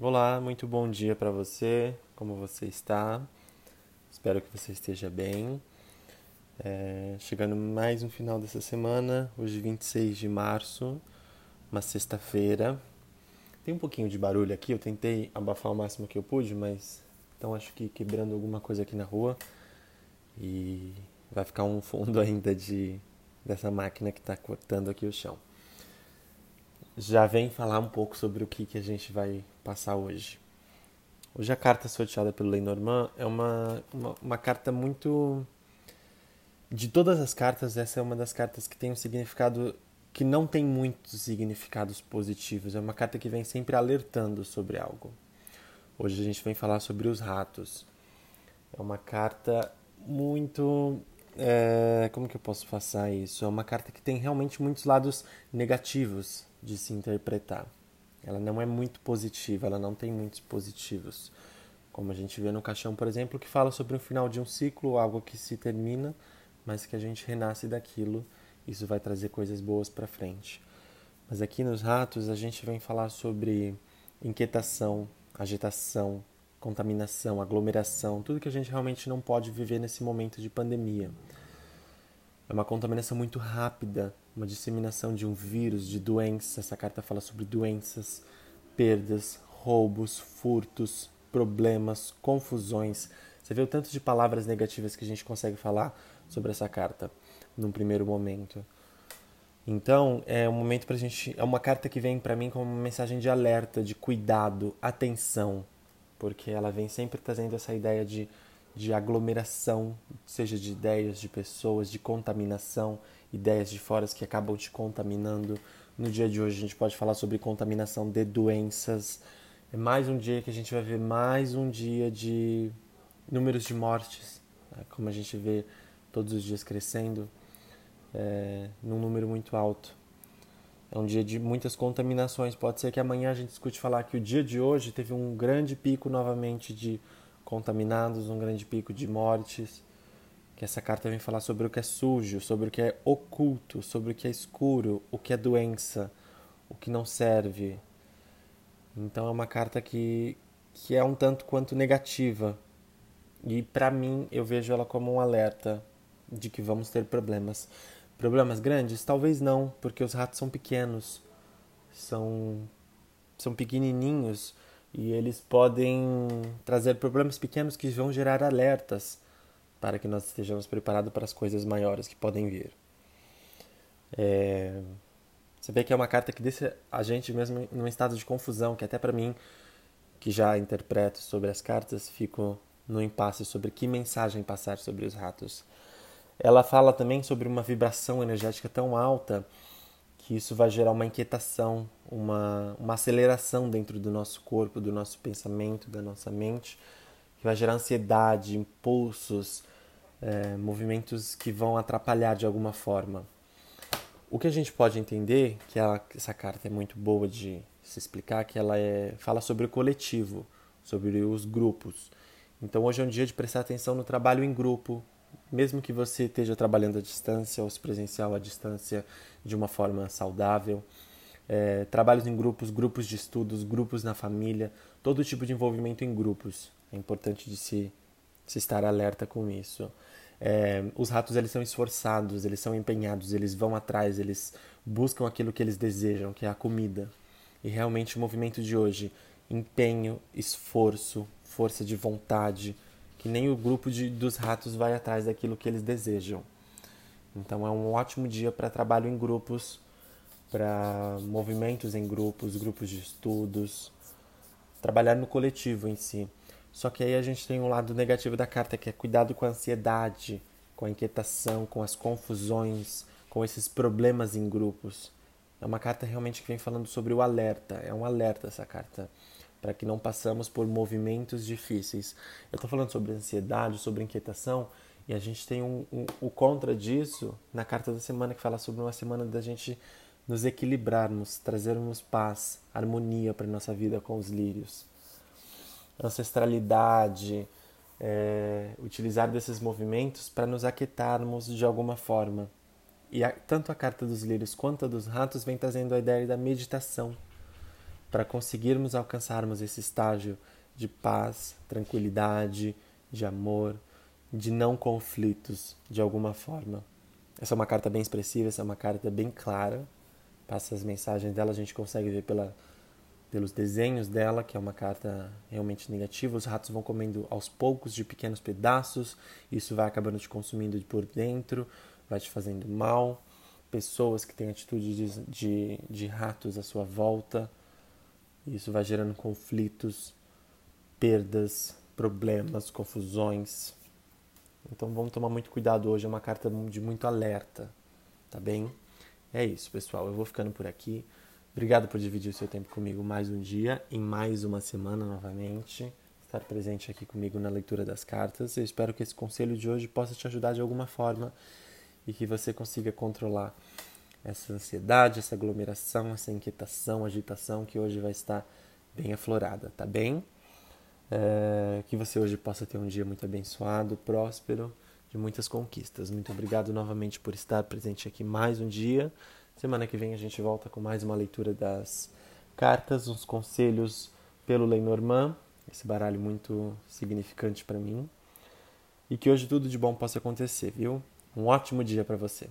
Olá, muito bom dia para você. Como você está? Espero que você esteja bem. É, chegando mais um final dessa semana, hoje 26 de março, uma sexta-feira. Tem um pouquinho de barulho aqui, eu tentei abafar o máximo que eu pude, mas então acho que quebrando alguma coisa aqui na rua e vai ficar um fundo ainda de dessa máquina que está cortando aqui o chão já vem falar um pouco sobre o que, que a gente vai passar hoje. Hoje a carta sorteada pelo Lenormand é uma, uma, uma, carta muito. De todas as cartas, essa é uma das cartas que tem um significado que não tem muitos significados positivos. É uma carta que vem sempre alertando sobre algo. Hoje a gente vem falar sobre os ratos. É uma carta muito. É, como que eu posso passar isso? É uma carta que tem realmente muitos lados negativos de se interpretar. Ela não é muito positiva, ela não tem muitos positivos. Como a gente vê no caixão, por exemplo, que fala sobre o final de um ciclo, algo que se termina, mas que a gente renasce daquilo. Isso vai trazer coisas boas para frente. Mas aqui nos ratos a gente vem falar sobre inquietação, agitação, contaminação, aglomeração, tudo que a gente realmente não pode viver nesse momento de pandemia. É uma contaminação muito rápida, uma disseminação de um vírus, de doenças. Essa carta fala sobre doenças, perdas, roubos, furtos, problemas, confusões. Você vê o tanto de palavras negativas que a gente consegue falar sobre essa carta num primeiro momento. Então, é um momento pra gente, é uma carta que vem para mim como uma mensagem de alerta, de cuidado, atenção, porque ela vem sempre trazendo essa ideia de de aglomeração, seja de ideias, de pessoas, de contaminação, ideias de fora que acabam te contaminando. No dia de hoje a gente pode falar sobre contaminação de doenças. É mais um dia que a gente vai ver mais um dia de números de mortes, né? como a gente vê todos os dias crescendo, é, num número muito alto. É um dia de muitas contaminações. Pode ser que amanhã a gente escute falar que o dia de hoje teve um grande pico novamente de contaminados, um grande pico de mortes. Que essa carta vem falar sobre o que é sujo, sobre o que é oculto, sobre o que é escuro, o que é doença, o que não serve. Então é uma carta que, que é um tanto quanto negativa. E para mim eu vejo ela como um alerta de que vamos ter problemas. Problemas grandes? Talvez não, porque os ratos são pequenos. São são pequenininhos e eles podem trazer problemas pequenos que vão gerar alertas para que nós estejamos preparados para as coisas maiores que podem vir. É... Você vê que é uma carta que deixa a gente mesmo num estado de confusão, que até para mim, que já interpreto sobre as cartas, fico no impasse sobre que mensagem passar sobre os ratos. Ela fala também sobre uma vibração energética tão alta que isso vai gerar uma inquietação, uma, uma aceleração dentro do nosso corpo, do nosso pensamento, da nossa mente, que vai gerar ansiedade, impulsos, é, movimentos que vão atrapalhar de alguma forma. O que a gente pode entender, que ela, essa carta é muito boa de se explicar, que ela é, fala sobre o coletivo, sobre os grupos. Então hoje é um dia de prestar atenção no trabalho em grupo, mesmo que você esteja trabalhando à distância ou se presencial à distância de uma forma saudável. É, trabalhos em grupos, grupos de estudos, grupos na família, todo tipo de envolvimento em grupos. É importante de se, se estar alerta com isso. É, os ratos eles são esforçados, eles são empenhados, eles vão atrás, eles buscam aquilo que eles desejam, que é a comida. E realmente o movimento de hoje, empenho, esforço, força de vontade, que nem o grupo de, dos ratos vai atrás daquilo que eles desejam. Então é um ótimo dia para trabalho em grupos, para movimentos em grupos, grupos de estudos, trabalhar no coletivo em si. Só que aí a gente tem um lado negativo da carta, que é cuidado com a ansiedade, com a inquietação, com as confusões, com esses problemas em grupos. É uma carta realmente que vem falando sobre o alerta, é um alerta essa carta para que não passamos por movimentos difíceis. Eu estou falando sobre ansiedade, sobre inquietação, e a gente tem um, um, o contra disso na carta da semana, que fala sobre uma semana da gente nos equilibrarmos, trazermos paz, harmonia para nossa vida com os lírios. Ancestralidade, é, utilizar desses movimentos para nos aquietarmos de alguma forma. E a, tanto a carta dos lírios quanto a dos ratos vem trazendo a ideia da meditação para conseguirmos alcançarmos esse estágio de paz, tranquilidade, de amor, de não conflitos de alguma forma. Essa é uma carta bem expressiva, essa é uma carta bem clara. Passa as mensagens dela, a gente consegue ver pela, pelos desenhos dela, que é uma carta realmente negativa. Os ratos vão comendo aos poucos de pequenos pedaços, isso vai acabando te consumindo por dentro, vai te fazendo mal. Pessoas que têm atitude de, de, de ratos à sua volta, isso vai gerando conflitos, perdas, problemas, confusões. Então vamos tomar muito cuidado hoje, é uma carta de muito alerta, tá bem? É isso, pessoal. Eu vou ficando por aqui. Obrigado por dividir o seu tempo comigo mais um dia, em mais uma semana novamente. Estar presente aqui comigo na leitura das cartas. Eu espero que esse conselho de hoje possa te ajudar de alguma forma e que você consiga controlar essa ansiedade, essa aglomeração, essa inquietação, agitação que hoje vai estar bem aflorada, tá bem? É, que você hoje possa ter um dia muito abençoado, próspero, de muitas conquistas. Muito obrigado novamente por estar presente aqui mais um dia. Semana que vem a gente volta com mais uma leitura das cartas, uns conselhos pelo Lenormand, esse baralho muito significante para mim. E que hoje tudo de bom possa acontecer, viu? Um ótimo dia para você.